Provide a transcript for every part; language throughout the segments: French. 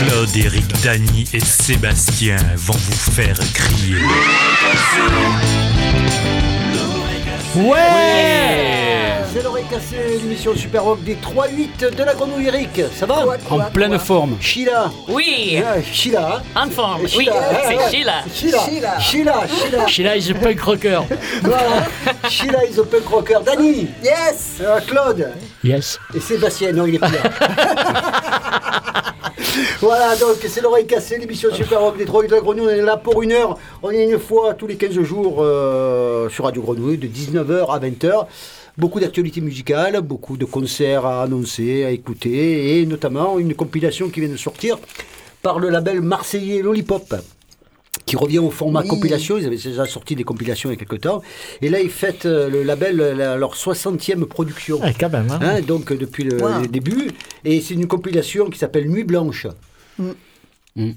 Claude, Eric, Dany et Sébastien vont vous faire crier. Ouais C'est l'oreille cassée, l'émission Super Rock des 3-8 de la grenouille Eric. Ça va En pleine forme. Sheila. Oui, Ah, Sheila. hein en forme. Oui, Sheila, hein, c'est ouais. Sheila. Sheila. Sheila. Sheila. Sheila is a punk rocker. Voilà. Sheila is a punk rocker. Dani. Yes Euh, Claude. Yes. Et Sébastien, non, il est plus là. voilà, donc c'est l'oreille cassée, l'émission Super Rock des 3 de la Grenouille. On est là pour une heure. On est une fois tous les 15 jours euh, sur Radio Grenouille, de 19h à 20h. Beaucoup d'actualités musicales, beaucoup de concerts à annoncer, à écouter, et notamment une compilation qui vient de sortir par le label marseillais Lollipop qui revient au format Oui. compilation. Ils avaient déjà sorti des compilations il y a quelques temps. Et là, ils fêtent euh, le label euh, la- leur 60e production. Ah, quand même. hein. Hein, donc euh, depuis le, Wow. début. Et c'est une compilation qui s'appelle Nuit Blanche. Mm.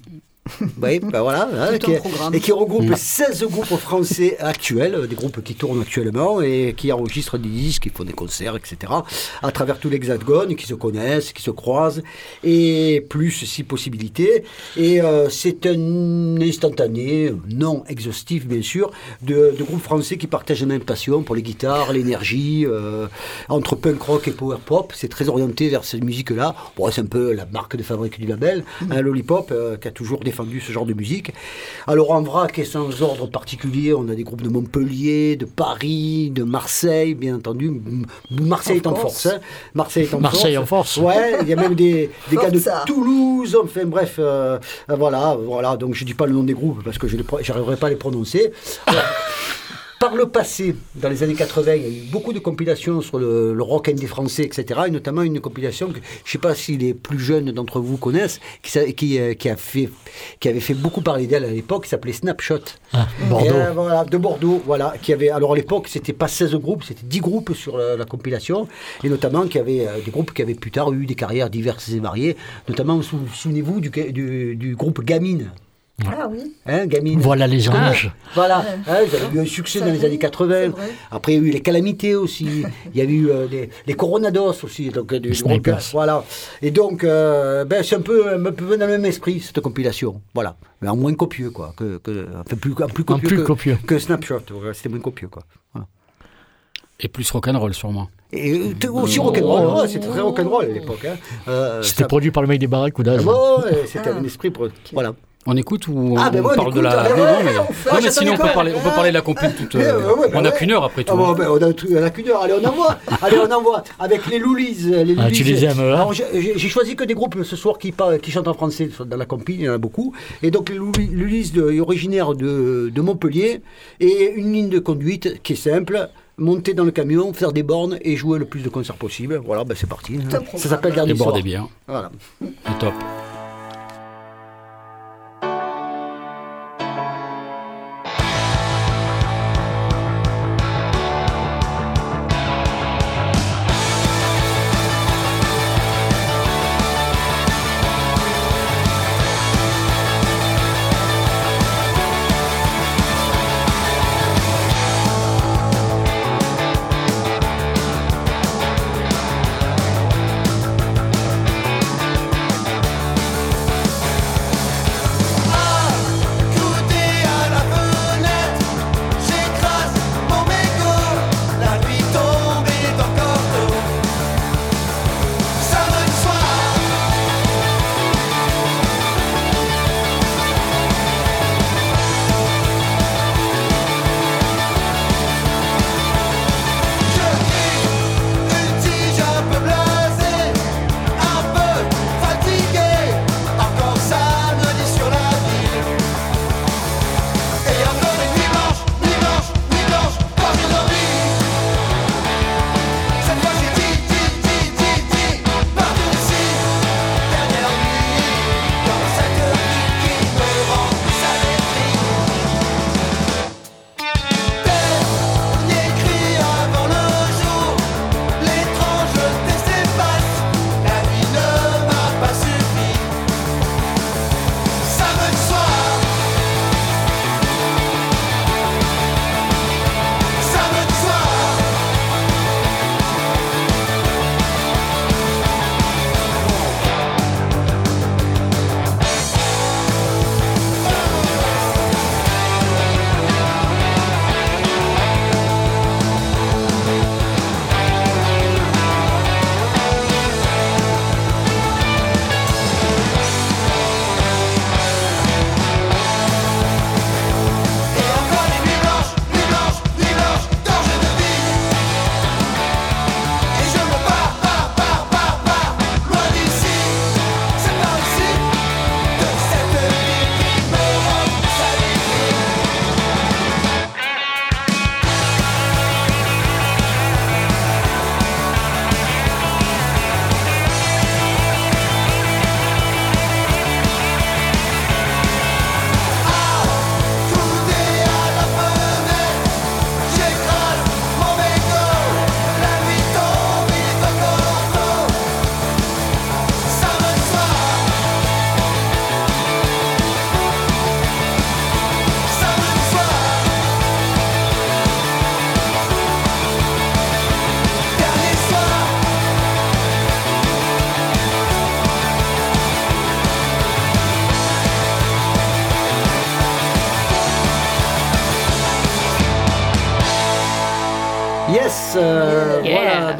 Oui, ben voilà. hein, qui et qui regroupe Mm. 16 groupes français actuels, des groupes qui tournent actuellement et qui enregistrent des disques, qui font des concerts, etc. à travers tout l'hexagone, qui se connaissent, qui se croisent, et plus si possibilité. Et euh, c'est un instantané, non exhaustif bien sûr, de, de groupes français qui partagent la même passion pour les guitares, l'énergie, euh, entre punk rock et power pop. C'est très orienté vers cette musique-là. Bon, c'est un peu la marque de fabrique du label, hein, Lollipop, euh, qui a toujours défendu ce genre de musique. Alors en vrac et sans ordre particulier, on a des groupes de Montpellier, de Paris, de Marseille, bien entendu. Marseille est en force. hein. Marseille est en Marseille force. en force. Ouais, il y a même des, des gars de. Toulouse, enfin bref, euh, euh, voilà, voilà. Donc je dis pas le nom des groupes parce que je n'arriverai pas à les prononcer. Alors, Par le passé, dans les années 80, il y a eu beaucoup de compilations sur le, le rock indé français, etc. Et notamment une compilation que je ne sais pas si les plus jeunes d'entre vous connaissent, qui, s'a- qui, euh, qui a fait, qui avait fait beaucoup parler d'elle à l'époque, qui s'appelait Snapshot. Ah, Bordeaux. Et, euh, voilà, de Bordeaux, voilà, qui avait, alors à l'époque, c'était pas 16 groupes, c'était 10 groupes sur la, la compilation, et notamment qui avait euh, des groupes qui avaient plus tard eu des carrières diverses et variées, notamment, sou- souvenez-vous du, du, du groupe Gamine. Ah oui Hein, Gamine. Voilà les anges. Voilà, hein, ils avaient eu un succès Ça dans les années 80. c'est vrai. Après, il y a eu les calamités aussi. Il y avait eu euh, les, les Coronados aussi. Donc, euh, du- Les du groupe, Snipers. Voilà. Et donc, euh, ben, c'est un peu, un peu dans le même esprit, cette compilation. Voilà. Mais en moins copieux, quoi. Que, que, enfin, plus, en plus En copieux, plus que, copieux. que Snapshot. C'était moins copieux, quoi. Voilà. Et plus rock'n'roll sûrement. Et aussi rock'n'roll. ouais, c'était très rock'n'roll à l'époque. Hein. Euh, C'était ça- produit par le mec des barracudas. Ah, ouais, ouais, c'était un esprit. Pour... Voilà. On écoute ou on, Ah, ben on parle de la. ah, non, ouais, non, ouais, mais, on fait- non, ah, mais sinon on peut, parler, on peut parler de la compil toute. Euh, ouais, ouais, on n'a ouais. qu'une heure après tout. Ah bon, ben, on a, on a qu'une heure, allez on envoie Allez on envoie Avec les Loulis les Ah, tu les aimes, hein Alors, j'ai- choisi que des groupes ce soir qui, parlent- qui chantent en français dans la compil, il y en a beaucoup. Et donc les Loulis Loulis de- originaires de, de Montpellier et une ligne de conduite qui est simple. Monter dans le camion, faire des bornes et jouer le plus de concerts possible. Voilà, ben c'est parti. un Ça s'appelle Dernier Et soir. des bières. Voilà. C'est top.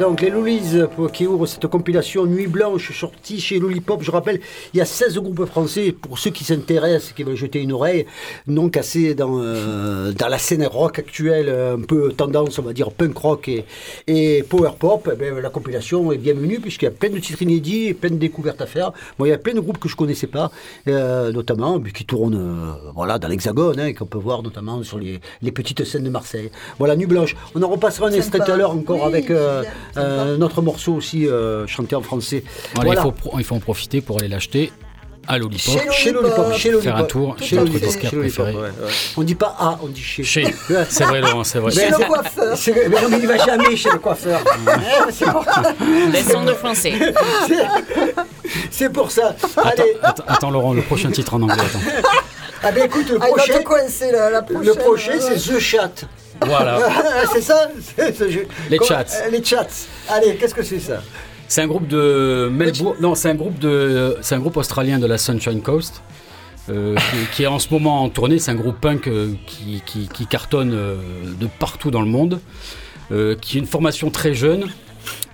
Donc les qui ouvrent cette compilation Nuit Blanche sortie chez Lollipop. Je rappelle, il y a 16 groupes français. Pour ceux qui s'intéressent, qui veulent jeter une oreille, non cassés dans, euh, dans la scène rock actuelle, un peu tendance, on va dire, punk rock et, et power pop. eh ben, la compilation est bienvenue puisqu'il y a plein de titres inédits et plein de découvertes à faire. Moi, il y a plein de groupes que je connaissais pas, euh, notamment, qui tournent euh, voilà, dans l'Hexagone, hein, et qu'on peut voir notamment sur les, les petites scènes de Marseille. Voilà, Nuit Blanche. On en repassera un extrait tout à l'heure encore Oui, avec euh, euh, notre morceau aussi euh, chanté en français. Voilà, Voilà. Il, faut, il faut en profiter pour aller l'acheter à Lollipop. Chez Lollipop, chez Lollipop. Faire un tour Chez chez notre Lollipop, disquaire préféré. ouais, ouais. On dit pas A, on dit chez. Chez. C'est vrai, Laurent, c'est vrai. Chez Mais le coiffeur. Mais non, mais il va jamais chez le coiffeur. C'est pour- Leçon de français. C'est pour ça. Attends, Allez, attends, attends, Laurent, le prochain titre en anglais. Attends. ah ben écoute, le Ah, prochain, te coincer la, la prochaine. le prochain ouais. c'est The Chat. Voilà. c'est ça c'est ce jeu. Les Comment- chats. Les chats. Allez, qu'est-ce que c'est ça C'est un groupe de Melbourne. Non, c'est un groupe de. C'est un groupe australien de la Sunshine Coast. euh, qui, qui est en ce moment en tournée, c'est un groupe punk euh, qui, qui- qui cartonne euh, de partout dans le monde, qui est une formation très jeune,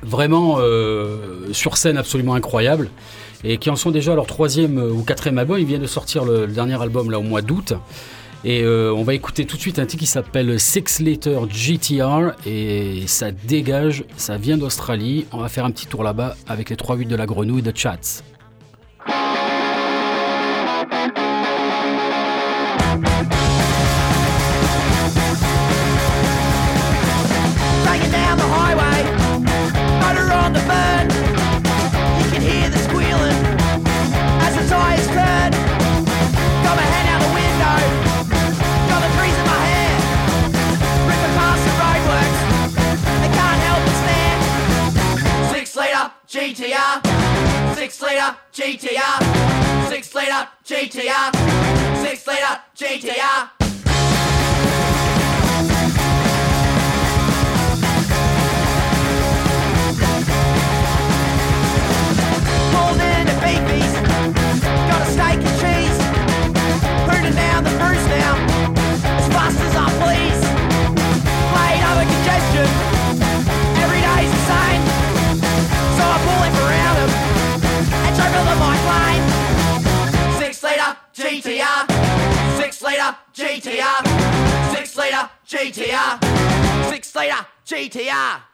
vraiment sur scène absolument incroyable, et qui en sont déjà à leur troisième ou quatrième album. Ils viennent de sortir le, le dernier album là au mois d'août. Et euh, on va écouter tout de suite un titre qui s'appelle Six Liter GTR et ça dégage, ça vient d'Australie. On va faire un petit tour là-bas avec les 3-8 de la grenouille de Chats. GTR, six liter GTR, six liter GTR. Litre GTR. Don't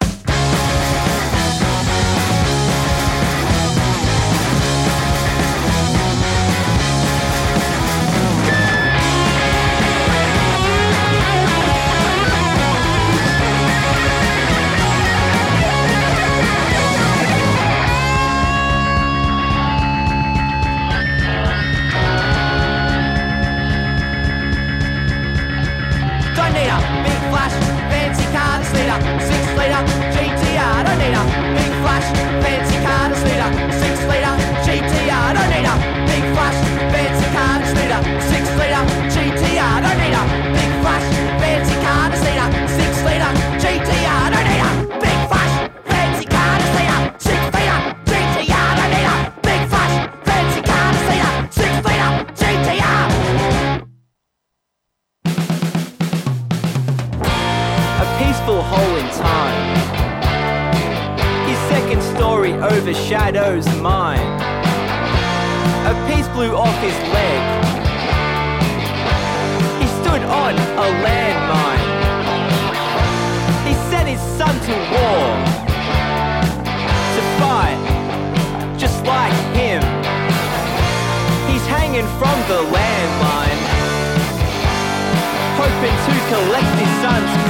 Collect his sons.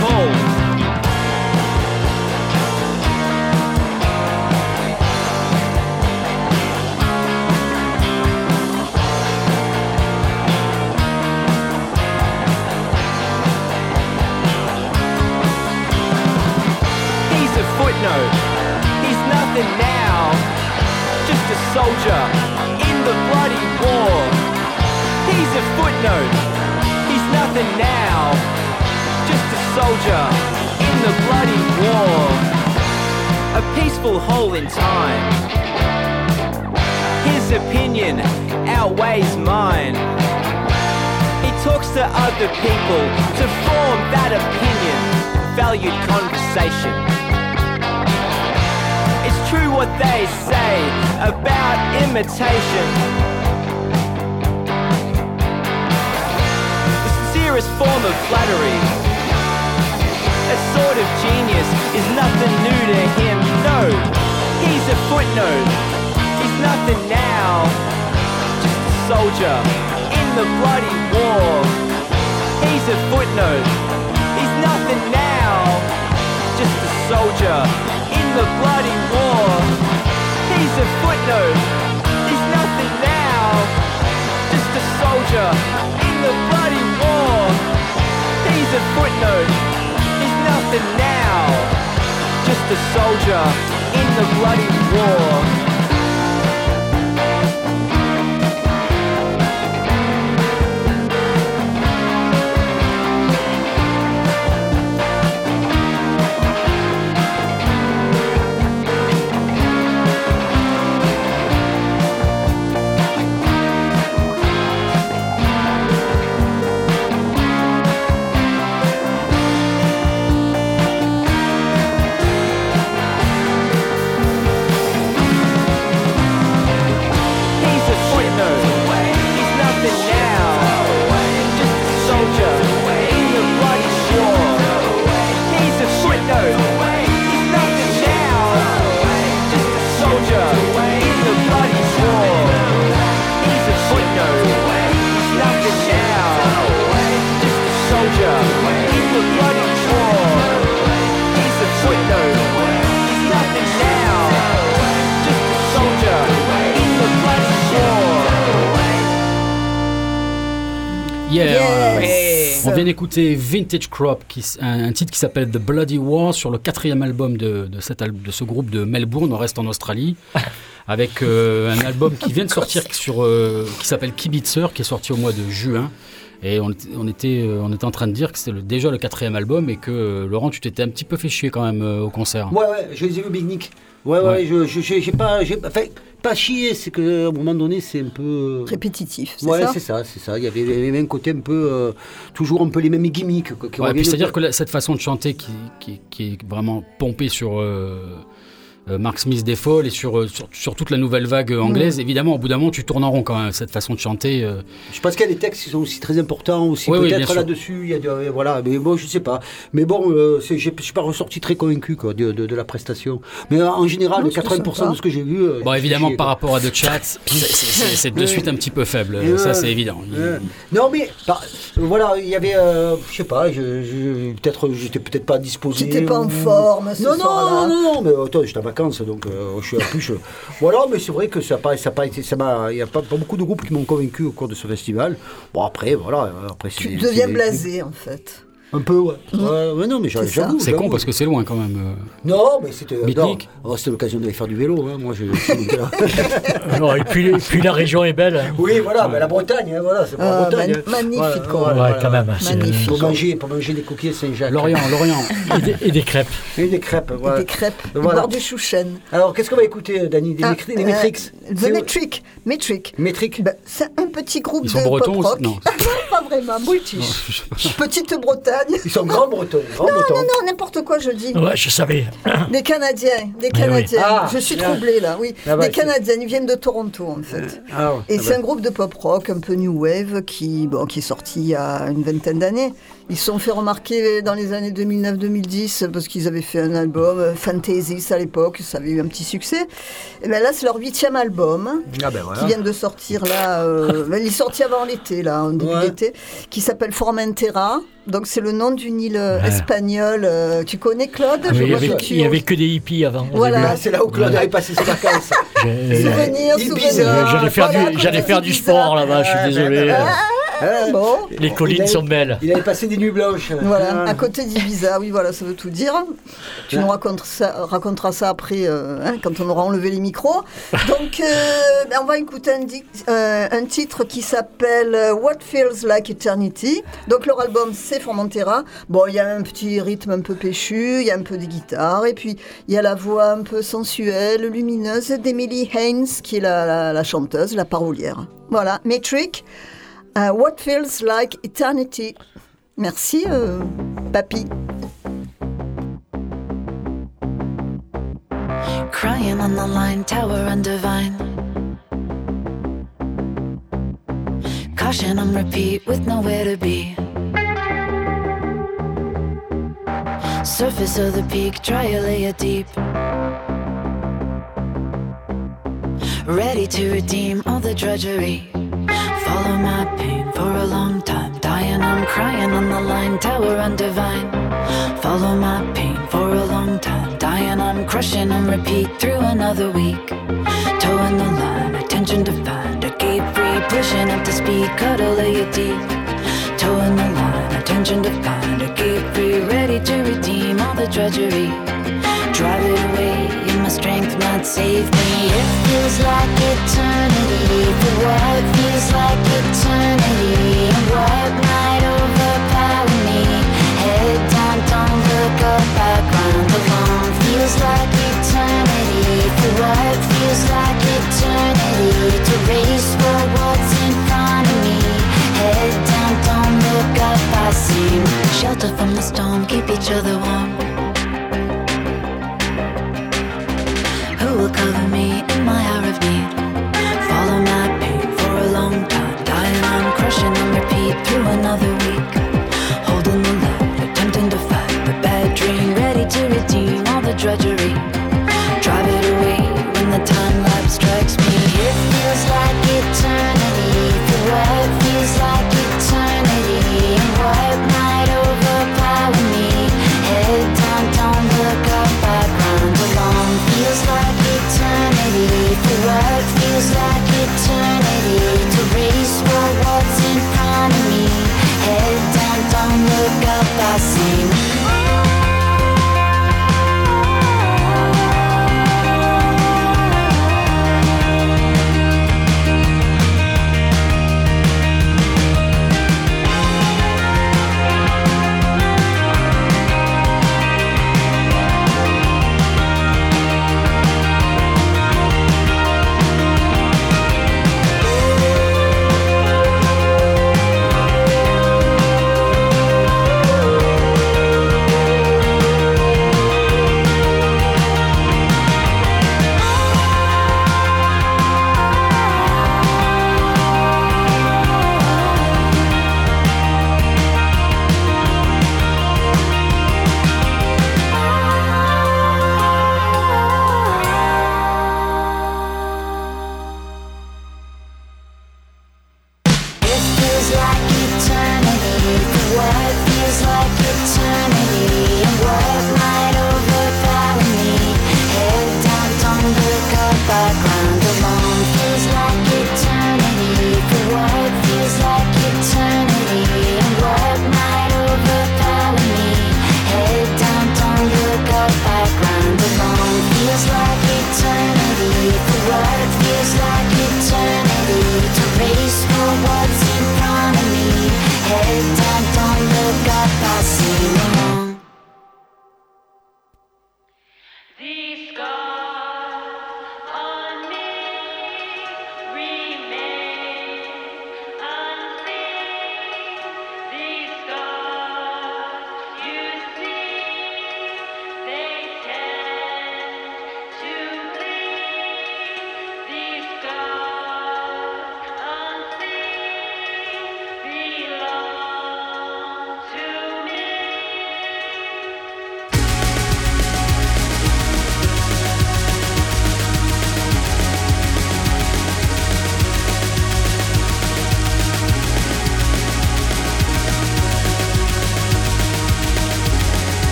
In time. His opinion outweighs mine. He talks to other people to form that opinion. Valued conversation It's true what they say about imitation. The sincerest form of flattery. A sort of genius is nothing new to him. No, he's a footnote. He's nothing now. Just a soldier in the bloody war. He's a footnote. He's nothing now. Just a soldier in the bloody war. He's a footnote. He's nothing now. Just a soldier in the bloody war. He's a footnote. He's nothing now. Just a soldier in the bloody war. D'écouter Vintage Crop, qui, un, un titre qui s'appelle The Bloody War, sur le quatrième album de, de, cet al- de ce groupe de Melbourne, on reste en Australie, avec euh, un album qui vient de sortir sur, euh, qui s'appelle Kibitzer, qui est sorti au mois de juin. Et on, était- on était, euh, on était en train de dire que c'était déjà le quatrième album et que Laurent, tu t'étais un petit peu fait chier quand même euh, au concert. Ouais, ouais, je les ai vus Big Nick. Ouais, ouais, Ouais. je, je, j'ai pas, enfin, pas chier, c'est que à un moment donné, c'est un peu. Répétitif, c'est Ouais, ça c'est ça, c'est ça. Il y avait, il y avait un côté un peu, euh, toujours un peu les mêmes gimmicks. Ouais, c'est-à-dire que la- cette façon de chanter qui, qui, qui est vraiment pompée sur euh, euh, Mark Smith des Folles et sur, euh, sur, sur toute la nouvelle vague euh, anglaise, évidemment, au bout d'un moment, tu tournes en rond quand même, cette façon de chanter. euh. Je pense qu'il y a des textes qui sont aussi très importants aussi Oui, oui, peut-être sûr. là-dessus. Il y a de- euh, voilà, mais bon, je sais pas. Mais bon, euh, c'est- j'ai- je suis pas ressorti très convaincu quoi, de, de, de la prestation. Mais euh, en général, Non, de c'était 80% sympa. de ce que j'ai vu. euh, Bon, évidemment, chier, par rapport à The Chat, c'est- de suite un petit peu faible, ça c'est évident. Il-. Non mais bah, euh, voilà, il y avait, euh, je sais pas, je, je- peut-être j'étais peut-être pas disposé. J'étais pas en ou- forme ce Non non non non, mais attends, j'étais en vacances donc euh, je suis plus. je- Voilà, mais c'est vrai que ça pas, ça pas été, ça m'a, il y a pas, pas beaucoup de groupes qui m'ont convaincu au cours de ce festival. Bon après voilà, euh, après Tu deviens blasé, en fait. Un peu ouais. ouais, ouais, non mais j'avoue. C'est con parce que c'est loin quand même. euh. Non mais c'était. Non, oh, c'était l'occasion d'aller faire du vélo. Hein, moi je. Non, et, puis, et puis la région est belle. hein. oui voilà, mais la Bretagne, hein, voilà, c'est la Ah, Bretagne. man- magnifique, Voilà, quoi. Ouais, quand même. c'est- Magnifique. Pour manger, pour manger des coquilles Saint-Jacques. Lorient, Lorient. Et des, et des crêpes. Et des crêpes, voilà. Des crêpes, Voilà. boire du chouchen. Alors, qu'est-ce qu'on va écouter, Dani Des, Ah, métri- des euh, Matrix The C'est- Metric. Metric. Metric Ben, c'est un petit groupe Ils sont de bretons Non. pas vraiment, british. Petite Bretagne. Ils sont grands bretons. Grands bretons. Non, non, n'importe quoi, je dis. Ouais, je savais. Des Canadiens, des oui. Canadiens. Ah, je suis troublée là, oui. Ah bah, des Canadiens, ils viennent de Toronto en fait. Ah, ouais, Et ah c'est bah. un groupe de pop rock un peu new wave qui, bon, qui est sorti il y a une vingtaine d'années. Ils se sont fait remarquer dans les années 2009-2010 parce qu'ils avaient fait un album euh, Fantasis à l'époque, ça avait eu un petit succès. Et ben là, c'est leur huitième album Ah ben voilà. qui vient de sortir là. euh, ben, il est sorti avant l'été là, en début Ouais. d'été, qui s'appelle Formentera. Donc c'est le nom d'une île euh, Ouais. espagnole. euh, tu connais Claude? Ah, il y vois avait, que tu- il y avait que des hippies avant. Voilà. Ah, c'est là où Claude avait passé ses vacances. Souvenirs, souvenirs. J'allais faire, Voilà, du, faire sport là-bas, je suis désolé. Ah, Bon. Les collines avait- sont belles. Il avait passé des nuits blanches. Voilà, Ah. à côté d'Ibiza, oui, voilà, ça veut tout dire. Tu nous racontes ça, raconteras ça après, euh, hein, quand on aura enlevé les micros. Donc, euh, ben, on va écouter un, euh, un titre qui s'appelle What Feels Like Eternity. Donc, leur album, c'est Formentera. Bon, il y a un petit rythme un peu péchu, il y a un peu de guitare, et puis il y a la voix un peu sensuelle, lumineuse d'Emily Haynes, qui est la, la- la chanteuse, la parolière. Voilà, Metric. Euh, What Feels Like Eternity. Merci, euh, papy. crying on the line, tower undivine. Caution on repeat with nowhere to be. Surface of the peak, try a layer deep. Ready to redeem all the drudgery. Follow my pain for a long time. Dying, I'm crying on the line, tower undivine. Follow my pain for a long time. Dying, I'm crushing on repeat through another week. Towing the line, attention to find a gate free. Pushing up to speed, cuddle lay it deep. Towing the line, attention to find a gate free. Ready to redeem all the drudgery. Drive it away, strength not save me. It feels like eternity for what feels like eternity. And what might overpower me? Head down, don't look up, background alone. Feels like eternity for what feels like eternity. To race for what's in front of me. Head down, don't look up, I see. Shelter from the storm, keep each other warm. Cover me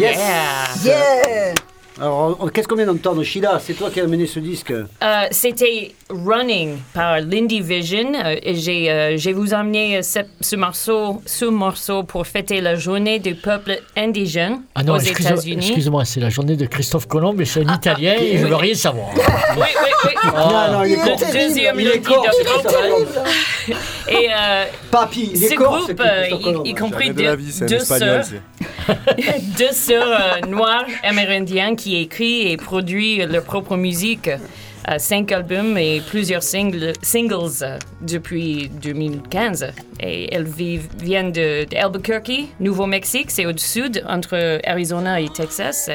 Yes. Yeah Alors, qu'est-ce qu'on vient d'entendre Sheila, c'est toi qui as amené ce disque. Euh, C'était Running par Lindy Vision. euh, et j'ai euh, j'ai vous emmené euh, ce, ce morceau, ce morceau pour fêter la journée du peuple indigène Ah non, aux excuse- États-Unis. excuse-moi, c'est la journée de Christophe Colomb, mais c'est un Italien et je veux rien savoir. Oui, oui, oui. Ah, non, il est Le corse. deuxième Il est. Et euh, il est ce groupe, euh, y, compris Jamais de deux, deux sœurs, deux sœurs euh, noires amérindiennes qui écrit et produit leur propre musique. euh, cinq albums et plusieurs singles, euh, depuis 2015. Et elles viennent de, Nouveau-Mexique, c'est au sud, entre Arizona et Texas,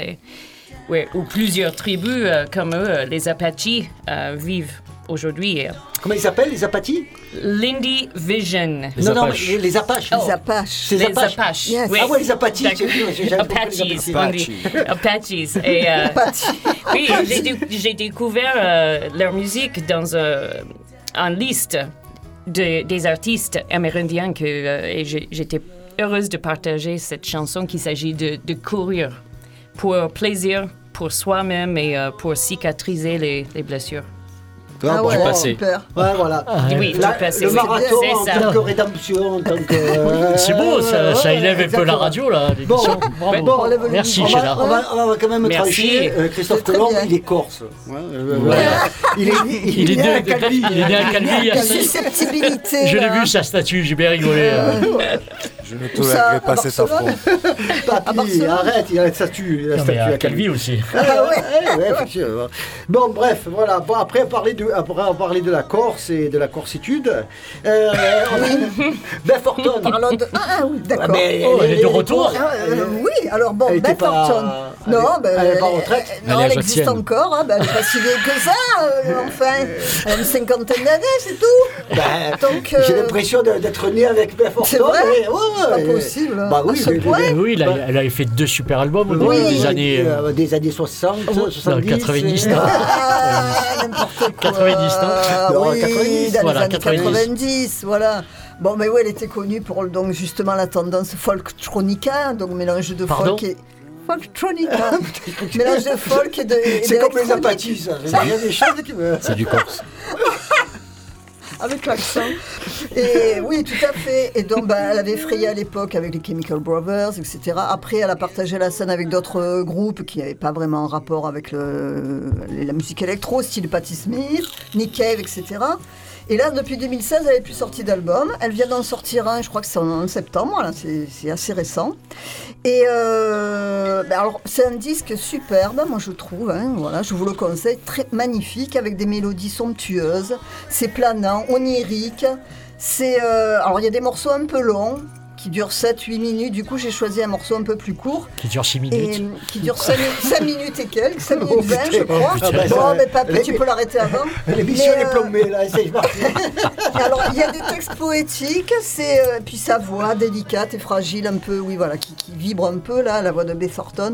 où plusieurs tribus euh, comme eux, les Apaches, vivent aujourd'hui. Et, Comment ils s'appellent, les apathis Lindy Vision. Non, non, mais les Apaches. Les Apaches. Les Les Apaches. Apaches. Yes. oui. Ah ouais, les Apaches, Apaches. Dit. Apaches. Et, euh, oui, j'ai dé- j'ai découvert euh, leur musique dans un, en liste de- des artistes amérindiens que, euh, et j'étais heureuse de partager cette chanson qu'il s'agit de, de courir pour plaisir, pour soi-même et euh, pour cicatriser les, les blessures. Ah ouais, passé. super. Ouais, voilà. Ah, Oui, La- du passé, le marathon C'est en ça. tant que rédemption, en tant que... euh, C'est beau, ça, ça élève un peu la radio, là. Bravo. Bon, on lève le Merci. On va, on, va, on va quand même trancher. Euh, Christophe Colomb, il est corse. Ouais, euh, voilà. Il est, Il est né à Calvi. il est né à Calvi. La susceptibilité. Je l'ai vu, sa statue, j'ai bien rigolé. Euh. Je ne tolérerai pas cet affront. Papy, arrête, il a la statue. Il a la Non, mais statue à Calvi aussi. Ah ouais, ouais, effectivement. Bon, bref, voilà. Bon, après, on parlait de, après, on parlait de la Corse et de la corsitude. Euh, Beth Orton. Parlons de... Ah oui, d'accord. Ah, mais Oh, elle est de retour. Ah, euh, oui, alors bon, Beth Non, ben, elle est pas en retraite. elle- non, Elle existe encore. hein, ben, elle n'est pas si vieille que ça, euh, enfin. Elle a une cinquantaine d'années, c'est tout. Ben, euh, J'ai l'impression d'être né avec Beth Orton. C'est vrai C'est pas possible, hein, Bah à oui, ce mais- point. Oui, elle, a- elle avait fait deux super albums au Oui, des années. euh, euh, des années 60, non, 70. 90, et- non. Ah, n'importe quoi. 90, non Ah, Non, oui, 90, dans voilà, les années 90. 90. voilà. Bon, mais oui, elle était connue pour donc justement la tendance folktronica, donc mélange de Pardon folk et folktronica, mélange de folk et de. et C'est comme les d'électronique. apathis, ça. Il y a des choses qui me... C'est du corse. Avec l'accent. Et oui, tout à fait. Et donc, bah, elle avait frayé à l'époque avec les Chemical Brothers, etc. Après, elle a partagé la scène avec d'autres groupes qui n'avaient pas vraiment un rapport avec le- la musique électro, style Patti Smith, Nick Cave, etc. Et là, depuis 2016, elle n'est plus sortie d'album. Elle vient d'en sortir un, je crois que c'est en septembre, c'est assez récent. Et euh, ben alors, c'est un disque superbe, moi je trouve. hein, voilà, je vous le conseille, très magnifique, avec des mélodies somptueuses. C'est planant, onirique. C'est euh, alors il y a des morceaux un peu longs qui durent 7-8 minutes. Du coup, j'ai choisi un morceau un peu plus court qui dure 6 et minutes. euh, qui dure 5, minutes et quelques, 5 minutes Oh, 20, putain. je crois. Oh, putain. bon, mais bah, tu peux l'arrêter avant. L'émission est euh, plombée, là. Parti. alors, il y a des textes poétiques, c'est euh, puis sa voix délicate et fragile, un peu, oui, voilà, qui, qui vibre un peu là, la voix de Beth Thornton.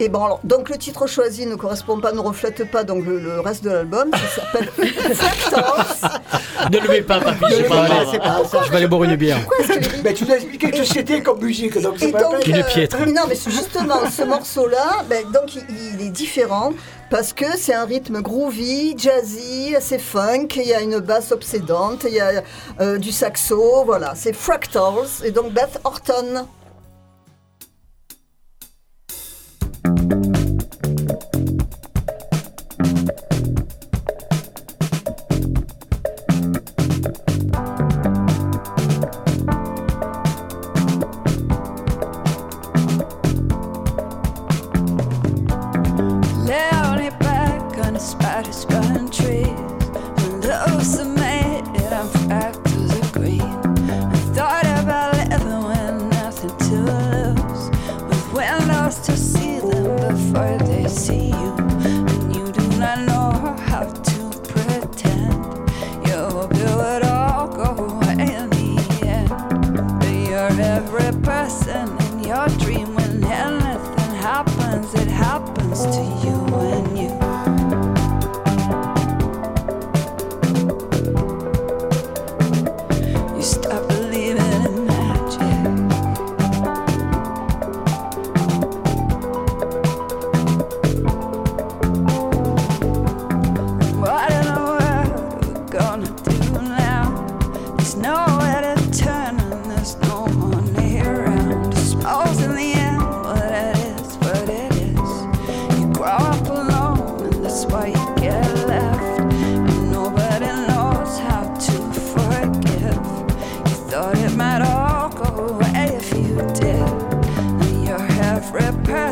Et bon, alors, donc le titre choisi ne correspond pas, ne reflète pas donc le, le reste de l'album. Ça s'appelle. Ne le mets pas, papy, Ne c'est pas pas, pas ça. Je vais aller boire une bière. Pourquoi est-ce que Mais tu nous as expliqué que c'était comme musique, donc c'est pas donc, euh, non, mais justement ce morceau-là, ben, donc il, il est différent parce que c'est un rythme groovy, jazzy, assez funk. Il y a une basse obsédante, il y a euh, du saxo, voilà. C'est Fractals et donc Beth Orton.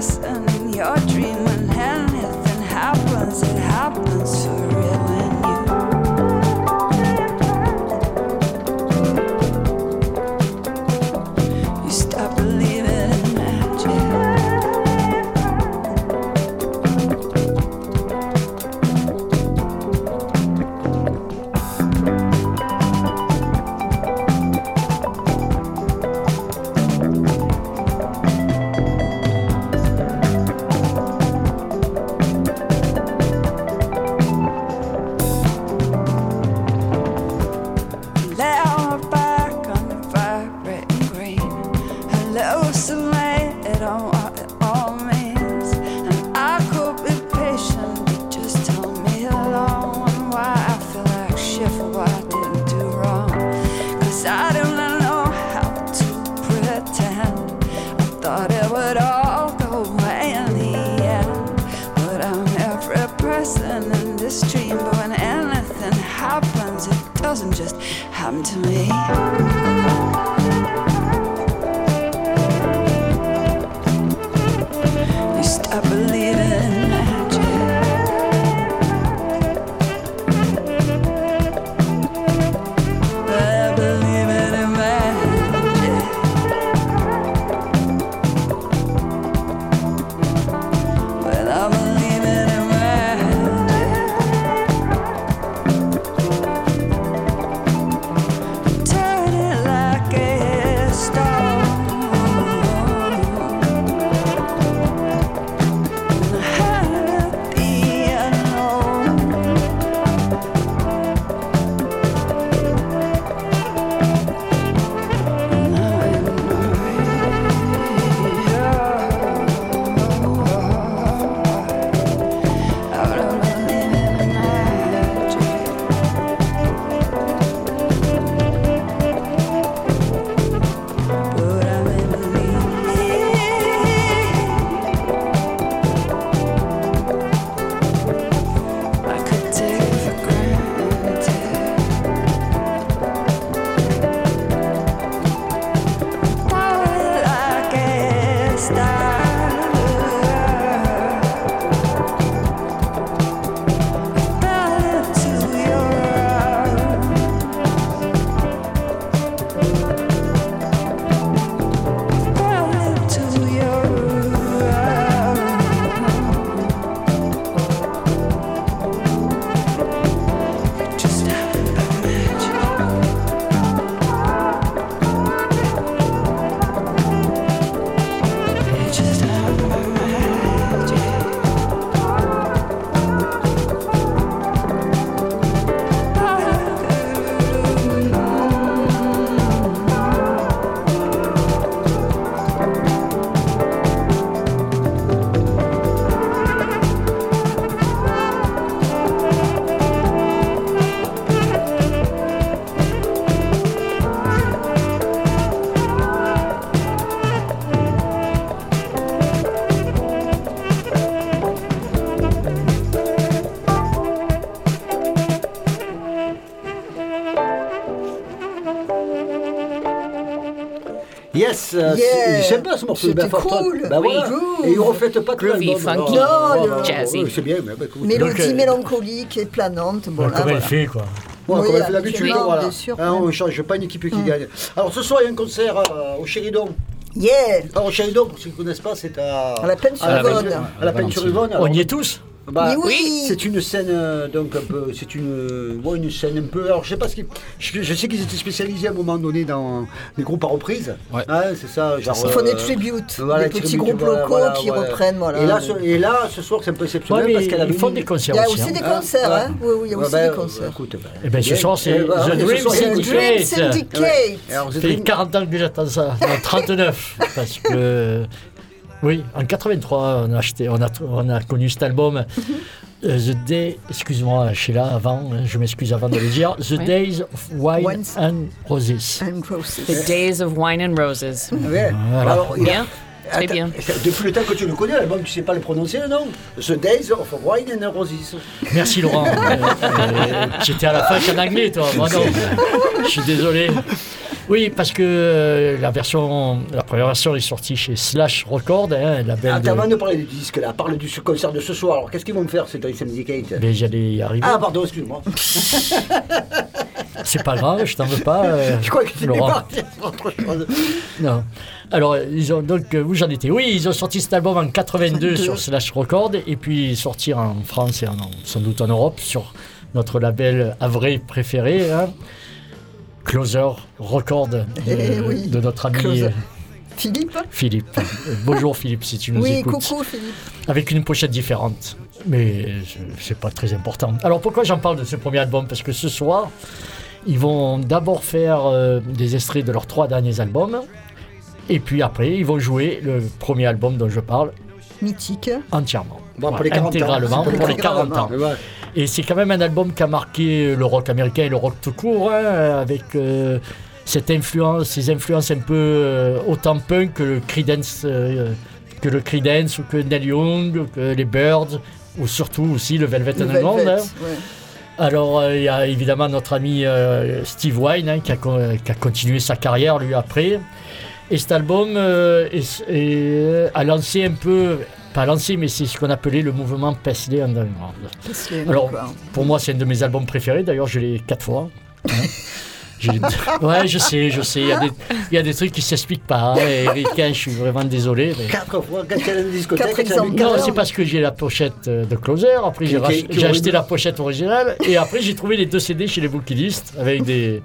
us and Yes, euh, Yeah. c'est sympa ce morceau de C'était Ben Forton. cool. Ben Oui. Et ils reflètent pas tout Groovy, funky, Non, bah, bah, jazzy. ouais, C'est bien, mais bah, écoute. Mélodie Donc, euh, mélancolique et planante. Bon, là, Comme elle voilà. fait, quoi. Bon, Oui, comme elle fait l'habitude, voilà. bien sûr, Hein, on ne change pas une équipe qui Mm. gagne. Alors ce soir, il y a un concert euh, au Chéridon. Yeah Alors au Chéridon, pour ceux qui ne connaissent pas, c'est à... À la Peine-sur-Yvonne. à la Peine- À la Peine-sur-Yvonne. On y est tous Bah, oui. C'est une scène euh, donc un peu, c'est une, euh, ouais, une scène un peu. Alors je sais pas ce qu'ils, je, je sais qu'ils étaient spécialisés à un moment donné dans des groupes à reprise. Ouais. Hein, c'est ça. Genre, Ils font des euh, tributes, voilà, des petits tributes, groupes locaux voilà, qui voilà. reprennent. Voilà. Et là, ce, et là, ce soir, c'est un peu exceptionnel Ouais, parce qu'elle a ils font des concerts il y a aussi. hein. des Hein, concerts, hein Oui, oui, il y a aussi ben, des concerts. écoute, ben, Eh ben, ce soir, c'est Eh ben, The Dream Syndicate. Ça fait Dream- 40 ans que j'attends ça. Non, 39. parce que, oui, en 83, on a, acheté, on a, on a connu cet album. The Day, excuse-moi Sheila, avant, hein, je m'excuse avant de le dire, The Oui. Days of Wine and Roses. The Days of Wine and Roses. Ouais. Voilà. Alors, Bien, très bien. Depuis le temps que tu le connais, l'album, tu sais pas le prononcer, non The Days of Wine and Roses. Merci Laurent. Euh, euh, J'étais à la fac en anglais, toi. Moi non. Je suis désolé. Oui, parce que euh, la version, la première version est sortie chez Slash Record, hein, un label Attends, avant de... parler du disque, là, parle du concert de ce soir. Alors, qu'est-ce qu'ils vont me faire, Cédric Syndicate Mais j'allais y arriver. Ah, pardon, excuse-moi. C'est pas grave, je t'en veux pas. euh, Je crois que Laurent. parti autre chose. Non. Alors, ils ont donc, euh, où j'en étais Oui, ils ont sorti cet album en 82 sur Slash Record, et puis sortir en France et en, sans doute en Europe sur notre label Avril préféré, hein, Closer Record de, Eh oui, de notre ami Closer. euh, Philippe Philippe. Bonjour Philippe, si tu nous Oui, écoutes. coucou Philippe. Avec une pochette différente. Mais c'est pas très important. Alors pourquoi j'en parle de ce premier album? Parce que ce soir, ils vont d'abord faire euh, des extraits de leurs trois derniers albums. Et puis après, ils vont jouer le premier album dont je parle Mythique. entièrement. Bon, pour Voilà, les 40 ans. intégralement C'est pour les 40 ans. Et c'est quand même un album qui a marqué le rock américain et le rock tout court, hein, avec euh, cette influence, ces influences un peu euh, autant punk que le Creedence, euh, que le Creedence ou que Neil Young, ou que les Birds, ou surtout aussi le Velvet Le Underground. Velvet, hein. ouais. Alors euh, il y a évidemment notre ami Steve Wine hein, qui, a, con- qui a continué sa carrière lui après. Et cet album est- est- a lancé un peu, pas lancé, mais c'est ce qu'on appelait le mouvement Paisley Underground. Paisley, Alors, pour moi, c'est un de mes albums préférés. D'ailleurs, je l'ai quatre fois. hein. Ouais, je sais, je sais. Il y a des, il y a des trucs qui ne s'expliquent pas. hein, Eric, hein, je suis vraiment désolé. mais- Quatre fois, Quatre mis exemples. Non, quatre c'est parce que j'ai la pochette euh, de Closer. Après, j'ai acheté la pochette originale. Et après, j'ai trouvé les deux CD chez les bookilistes avec des,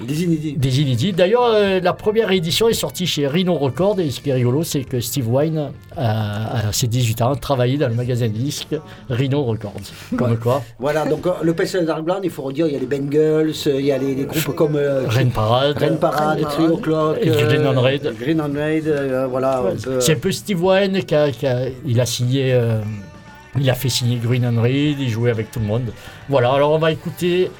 Des inédits. des inédits. D'ailleurs, euh, la première édition est sortie chez Rhino Records. Et ce qui est rigolo, c'est que Steve Wine, à, ses 18 ans, travaillait dans le magasin de disques Rhino Records. Comme quoi, Voilà, donc euh, le Paisley Underground, il faut redire, il y a les Bengals, euh, il y a les, les groupes comme euh, Rain Parade. Rain Parade, Rain Trio. Clock, Et Green on Raid. Green on Raid, voilà. C'est un peu Steve Wayne qui a, qui a- il a signé, il a fait signer Green and Red, il jouait avec tout le monde. Voilà, alors on va écouter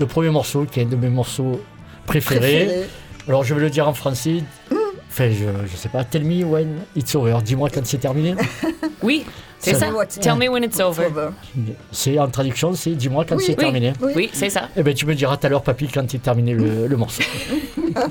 le premier morceau qui est un de mes morceaux Préféré. Alors je vais le dire en français. Enfin, je, je sais pas. Tell me when it's over. Dis-moi quand c'est terminé. Oui, c'est Ça- ça. Tell me when it's over. Over. C'est en traduction, c'est dis-moi quand Oui, c'est oui. terminé. Oui. Oui, c'est ça. Eh ben tu me diras tout à l'heure, papy, quand c'est terminé le, le morceau.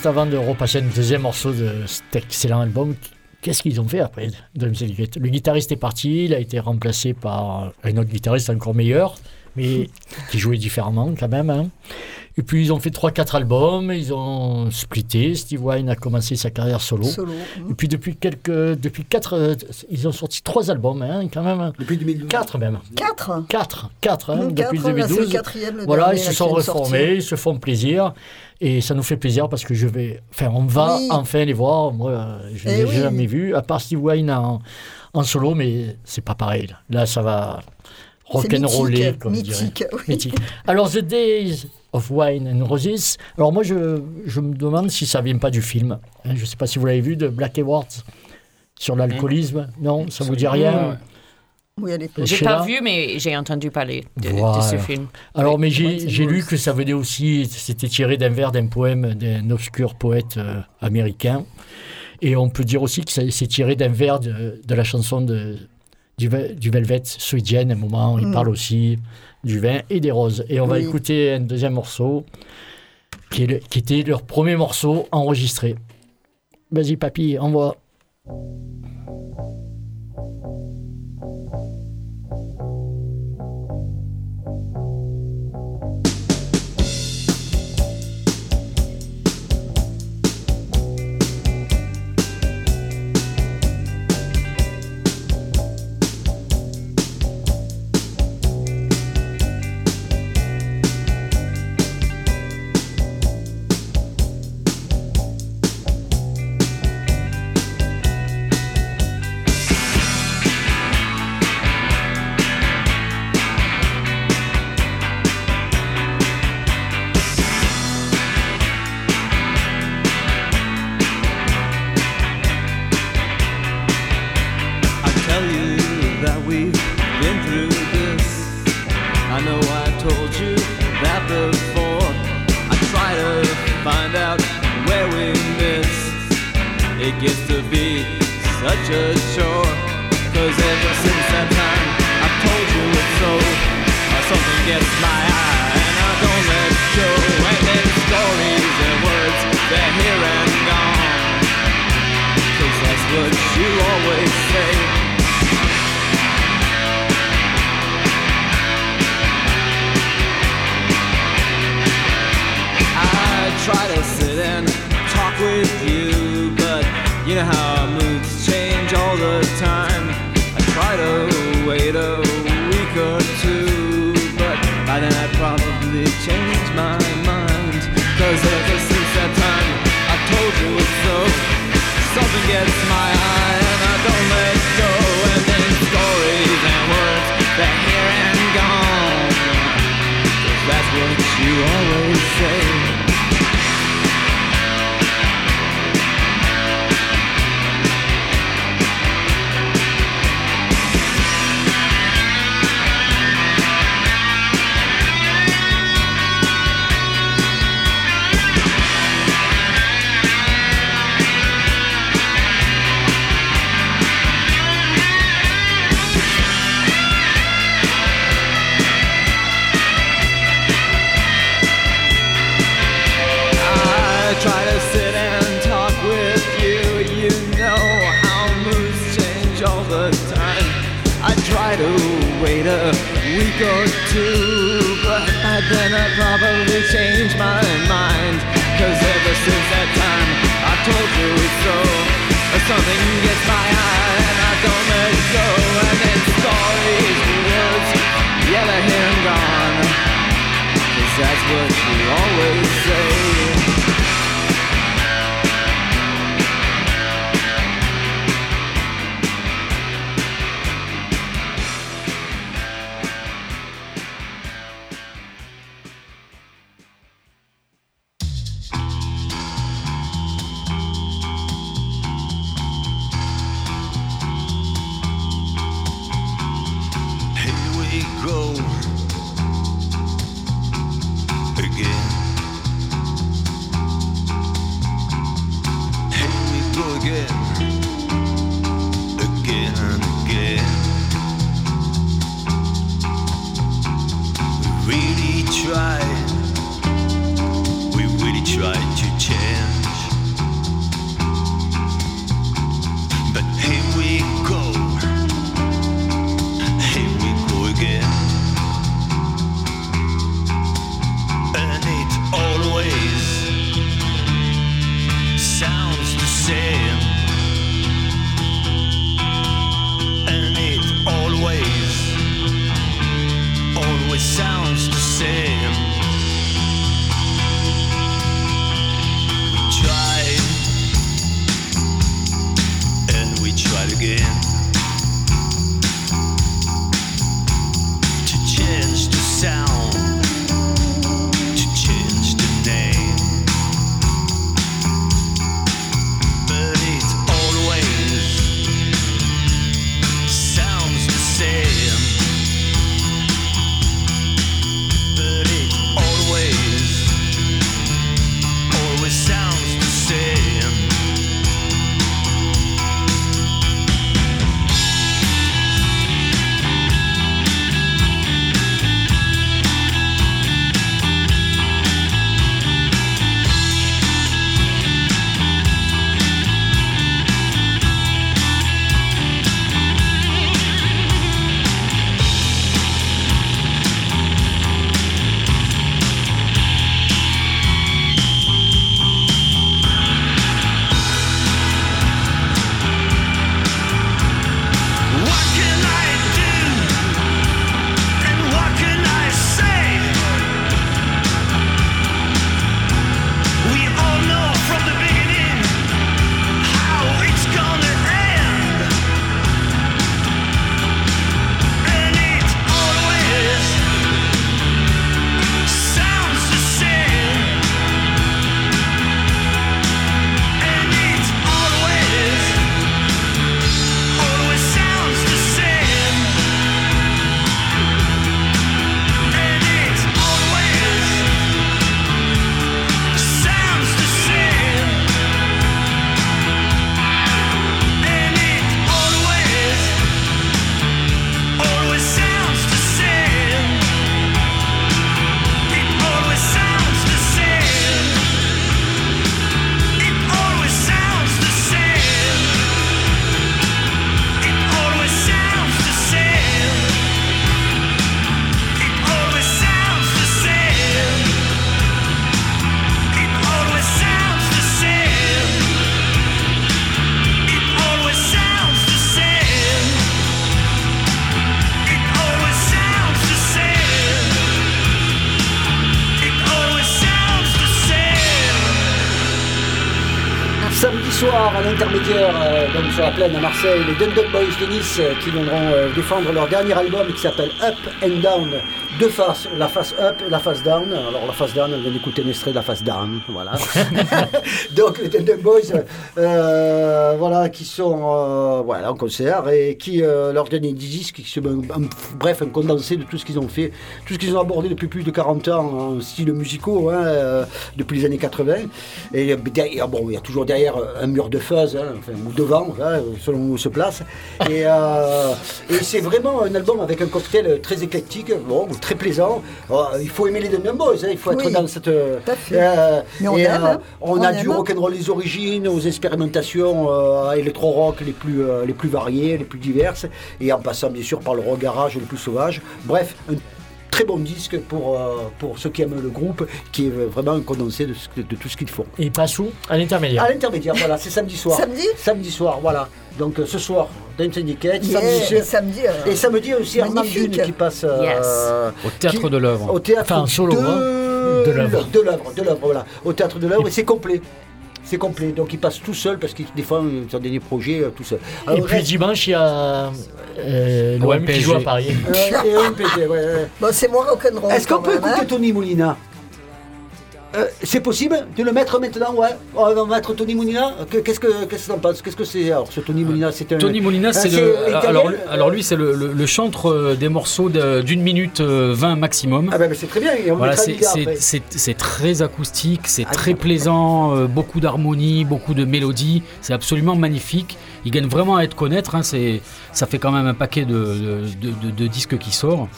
juste avant de repasser un deuxième morceau de cet excellent album, qu'est-ce qu'ils ont fait après Le guitariste est parti, il a été remplacé par un autre guitariste encore meilleur, mais qui jouait différemment quand même. hein. Et puis ils ont fait 3-4 albums, ils ont splitté. Steve Wine a commencé sa carrière solo. Solo. Et puis depuis quelques, depuis 4, ils ont sorti 3 albums hein, quand même. Depuis 2012. 4 même. 4 4, 4 hein, depuis quatre, là, c'est le 2012. quatrième, le voilà, ils se sont reformés, ils se font plaisir. Et ça nous fait plaisir parce que je vais. Enfin, on va Oui. enfin les voir. Moi, euh, je ne l'ai oui. jamais vu, à part Steve Wayne en, en solo, mais c'est pas pareil. Là, ça va rock'n'roller, mythique, comme mythique, oui. Mythique. Alors, The Days of Wine and Roses. Alors, moi, je, je me demande si ça vient pas du film. Hein, je ne sais pas si vous l'avez vu, de Black Edwards sur l'alcoolisme. Non, ça vous dit rien Oui, à l'époque. J'ai pas vu, mais j'ai entendu parler de, ce film. Alors, mais j'ai lu que ça venait aussi, c'était tiré d'un vers d'un poème d'un obscur poète euh, américain. Et on peut dire aussi que ça- c'est tiré d'un vers de, de la chanson de, du, Ve- du Velvet, Sweet Jane, à un moment, il Mm. parle aussi du vin et des roses. Et on va écouter un deuxième morceau, qui, est le- qui était leur premier morceau enregistré. Vas-y, papy, envoie. Been through this. I know I told you that before. I try to find out where we missed. It gets to be such a chore. Cause ever since that time, I've told you it's so. Something gets my with you, but you know how moods change all the time. I try to wait a week or two, but by then I'd probably change my mind. Cause ever since that time, I told you it's so. Something gets my eye try to wait a week or two, but by then I probably change my mind. Cause ever since that time, I told you it's so. Something gets my eye and I don't let go. And then stories, words, they're here and gone. Cause that's what you always say. L'intermédiaire, euh, donc sur la plaine à Marseille, les Dundon Boys de Nice euh, qui viendront euh, défendre leur dernier album qui s'appelle Up and Down. Deux faces, la face up et la face down. Alors la face down, on vient d'écouter un extrait de la face down, voilà. donc les Dundon Boys, euh, voilà, qui sont euh, voilà, en concert et qui, euh, leur dernier disque, qui se, un- bref, un condensé de tout ce qu'ils ont fait, tout ce qu'ils ont abordé depuis plus de 40 ans en style musicaux, hein, euh, depuis les années 80. Et euh, derrière, bon, il y a toujours derrière un mur de fuzz, hein, enfin, ou devant, hein, selon où on se place. Et, euh, et c'est vraiment un album avec un cocktail très éclectique, bon, très plaisant. Oh, il faut aimer les Boys, hein, il faut être Oui, dans cette. euh, Mais on et, aime, hein. on, On a aime. du rock'n'roll des origines, aux expérimentations euh, électro-rock les plus, euh, les plus variées, les plus diverses, et en passant bien sûr par le rock garage le plus sauvage. Bref, un très bon disque pour, euh, pour ceux qui aiment le groupe, qui est vraiment un condensé de, tout ce qu'ils font. Et pas sous à l'intermédiaire. À l'intermédiaire, voilà, c'est samedi soir. Samedi Samedi soir, voilà. Donc euh, ce soir, Dance Syndicate, Yeah, samedi, et samedi, euh, et samedi aussi Armand. Dune qui passe euh, Yes. Au théâtre qui- de l'œuvre. Au théâtre Enfin, en solo, de, hein. De l'œuvre. De l'œuvre, de l'œuvre, voilà. Au théâtre de l'œuvre, et c'est complet. C'est complet, donc il passe tout seul parce qu'il des fois son dernier projet euh, tout seul. Et puis reste- dimanche, il y a euh, l'OM qui joue à Paris. Euh, et ouais, ouais. Bon, c'est moins rock'n'roll. Est-ce qu'on peut écouter hein. Tony Molina? Euh, c'est possible de le mettre maintenant, ouais. On va mettre Tony Molina. Que- Qu'est-ce que qu'est-ce que t'en penses? Qu'est-ce que c'est? Alors ce Tony Molina C'est un. Tony Molina, Ah, c'est le. Alors, lui- alors lui, c'est le, le- le chantre euh, des morceaux d'une minute euh, 20 maximum. Ah ben, c'est très bien. Voilà, c'est- très acoustique, c'est Ah, très plaisant, euh, beaucoup d'harmonie, beaucoup de mélodies, c'est absolument magnifique. Il gagne vraiment à être connaître, hein, c'est- ça fait quand même un paquet de- de- de disques qui sort.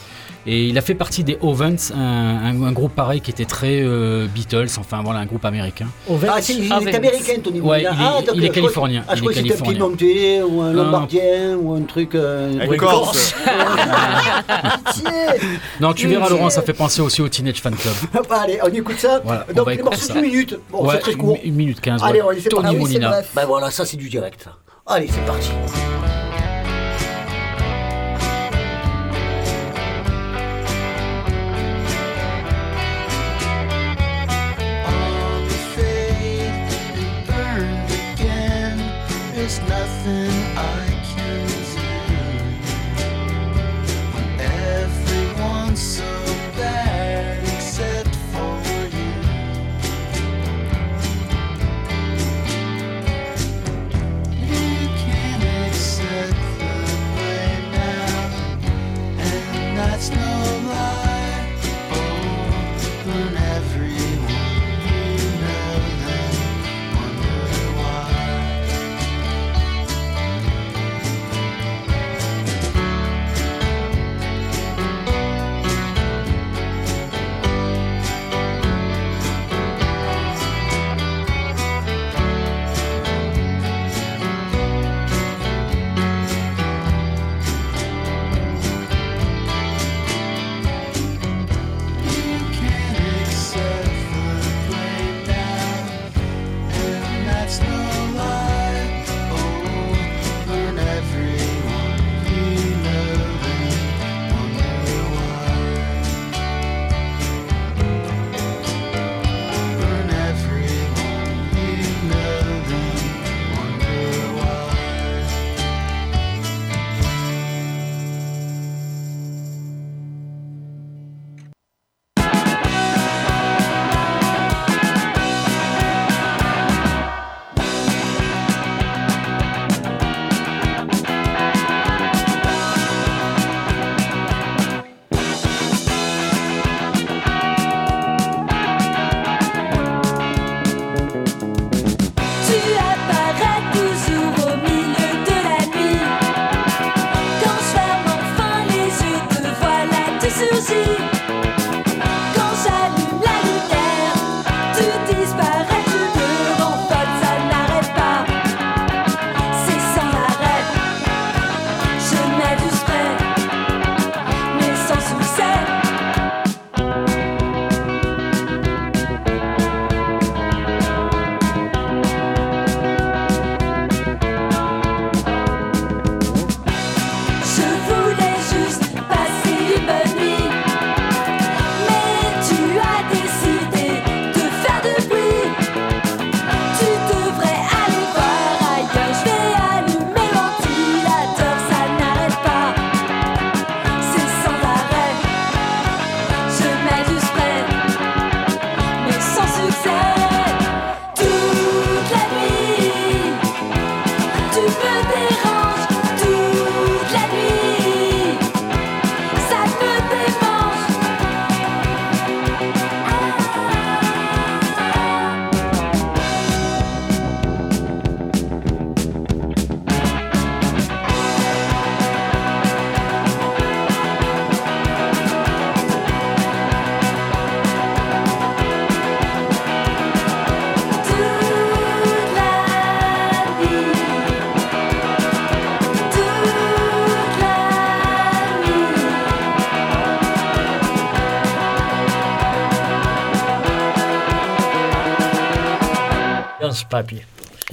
Et il a fait partie des Ovens, un, un- un groupe pareil qui était très euh, Beatles, enfin voilà, un groupe américain. Ah, c'est- il est Ovens. américain, Tony Ouais, il est- ah, il est californien, Ah, je crois que c'était un. Piémontais ou un. Lombardien ou un truc. euh, Un Corse. Non, tu verras Laurent, ça fait penser aussi au Teenage Fan Club. Bah, allez, on écoute ça. Voilà, on Donc, les morceaux d'une minute. Bon, Ouais, c'est très court. une, minute 15. Allez, ouais. on va laisser Tony. Molina. Ben voilà, ça c'est du direct. Allez, c'est parti. Nothing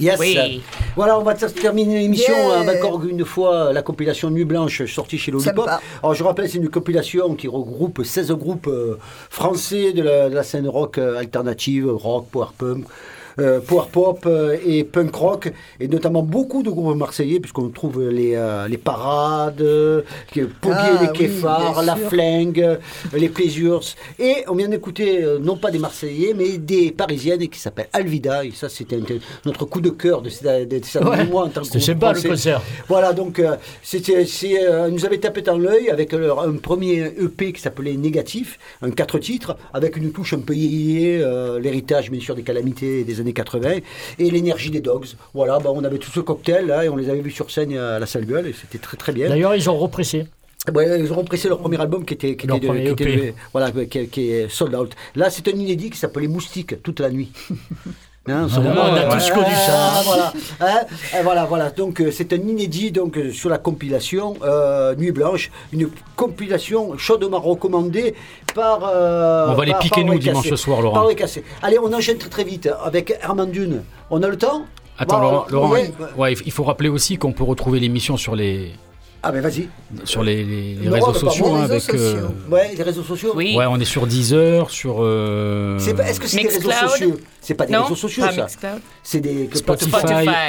Yes. Oui. Voilà, on va terminer l'émission Yeah. avec encore une fois la compilation Nuit Blanche sortie chez Lollipop. Alors je rappelle, c'est une compilation qui regroupe 16 groupes euh, français de la, de la scène rock euh, alternative, rock, power punk. Euh, power pop euh, et punk rock et notamment beaucoup de groupes marseillais puisqu'on trouve les, euh, les parades Poguier Ah, les oui, Kéfars, la. Flingue, les Pleasures et on vient d'écouter euh, non pas des marseillais mais des parisiennes qui s'appellent Alvida et ça c'était un- notre coup de cœur de ces de ces derniers Ouais. mois en tant que groupe sympa, le concert. Voilà, donc euh, c'était, c'est, euh, nous avait tapé dans l'œil avec leur, un premier EP qui s'appelait Négatif, un quatre titres, avec une touche un peu yéyé, euh, l'héritage bien sûr des calamités des années 80, et l'énergie des Dogs. Voilà, bah, on avait tout ce cocktail là, et on les avait vus sur scène à la salle gueule, et c'était très très bien. D'ailleurs, ils ont repressé. Ouais, ils ont pressé leur premier album qui était, qui était, de- qui était de- voilà, qui, qui est sold out. Là, c'est un inédit qui s'appelait Moustique toute la nuit. Hein, Ah, on a tous connu ça. ah, voilà, Hein, euh, voilà, voilà. Donc euh, c'est un inédit donc euh, sur la compilation euh, Nuit Blanche, une compilation chaudement recommandée par. On va les par- piquer, par nous, dimanche soir, Laurent. Allez, on enchaîne très très vite avec Herman Dune. On a le temps? Attends, Bon, Laurent, Laurent, il- ouais, il faut rappeler aussi qu'on peut retrouver l'émission sur les, Ah ben vas-y. sur les, les- les Non, réseaux sociaux. hein, les avec, réseaux euh, sociaux. Ouais, les réseaux sociaux. Oui. Ouais, on est sur Deezer, sur. euh, Est-ce que c'est des réseaux sociaux? C'est pas des Non, réseaux sociaux, pas ça. C'est des Spotify,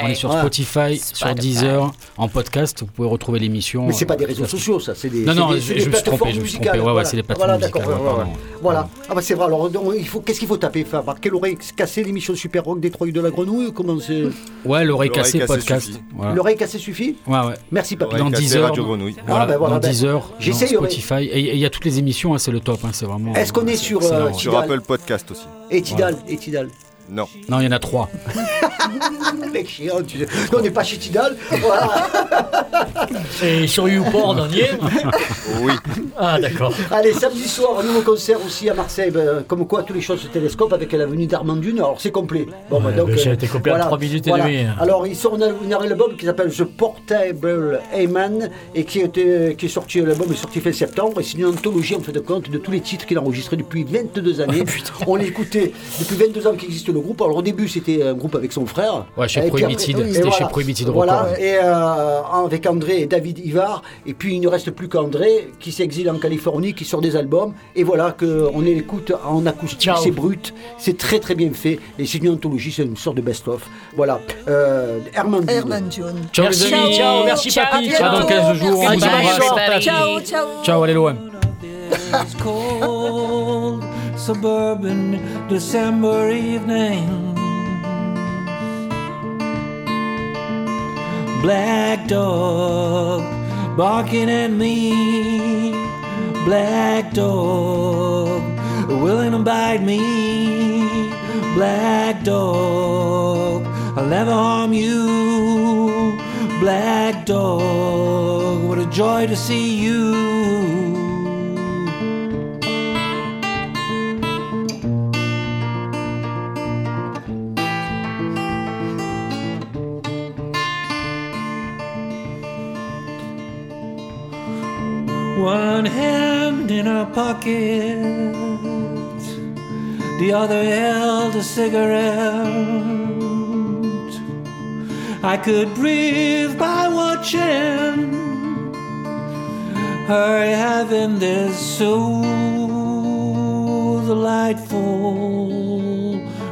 on est sur. Spotify, sur. Deezer, en podcast, vous pouvez retrouver l'émission. Mais c'est pas des euh, réseaux sociaux, ça. C'est des. Non, non, des- je- des me suis trompé, je me suis trompé. Ouais, ouais, Voilà. c'est les plateformes Voilà, d'accord. musicales, pardon. Voilà. Ah bah c'est vrai. Alors donc, il faut. Qu'est-ce qu'il faut taper? Fabre Quelle oreille cassée l'émission Super Rock Détroit de la Grenouille ou Comment c'est? Ouais, l'oreille cassée, podcast. Voilà. L'oreille cassée suffit? Ouais, ouais. Merci papy. Dans Deezer, Radio Grenouille. Voilà, Ah, ben voilà, dans ben, Deezer, dans. Spotify. Et il y a toutes les émissions, hein, c'est le top, hein, c'est vraiment. Est-ce qu'on est c'est sur, euh. Sur. Apple Podcast aussi. Et Tidal, et Tidal. Non. Non, il y en a trois. Mec chiant, tu sais. Nous, on n'est pas chez Tidal. Voilà. Et sur YouPorn, on y est Oui. Ah, d'accord. Allez, samedi soir, un nouveau concert aussi à Marseille. Ben, comme quoi, tous les choses se télescopent avec la venue d'Armand Dune. Alors, c'est complet. Bon, ben, Ouais, donc, ben, ça a euh, été complet en trois minutes et voilà. demie. Alors, ils sortent un, un album qui s'appelle The Portable Amen et qui, été- qui est sorti, l'album est sorti fin septembre. Et c'est une anthologie, en fait, de compte de tous les titres qu'il a enregistrés depuis 22 années. On l'écoutait depuis 22 ans le groupe. Alors, au début, c'était un groupe avec son frère. Ouais, chez Prohibited. C'était chez Prohibited Voilà, et euh, avec André et David Ivar. Et puis il ne reste plus qu'André qui s'exile en Californie, qui sort des albums. Et voilà qu'on écoute en acoustique, Ciao. c'est brut, c'est très très bien fait. Et c'est une anthologie, c'est une sorte de best-of. Voilà. Euh, Herman Dune. Ciao Merci, les amis. ciao, merci Ciao, papy. à À dans 15 jours, on vous embrasse. Ciao, ciao. Ciao, allez l'OM. Suburban December evening. Black dog barking at me. Black dog willing to bite me. Black dog, I'll never harm you. Black dog, what a joy to see you. One hand in her pocket, the other held a cigarette. I could breathe by watching her having this so delightful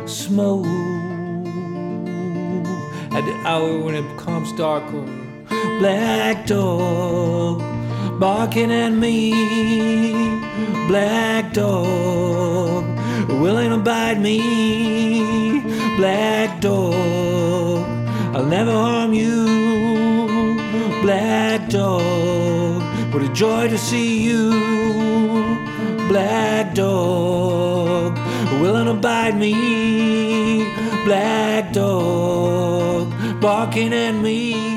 smoke. At the hour when it becomes darker, black dog barking at me. Black dog willing to bite me. Black dog, I'll never harm you. Black dog, what a joy to see you. Black dog, willing to bite me. Black dog, barking at me.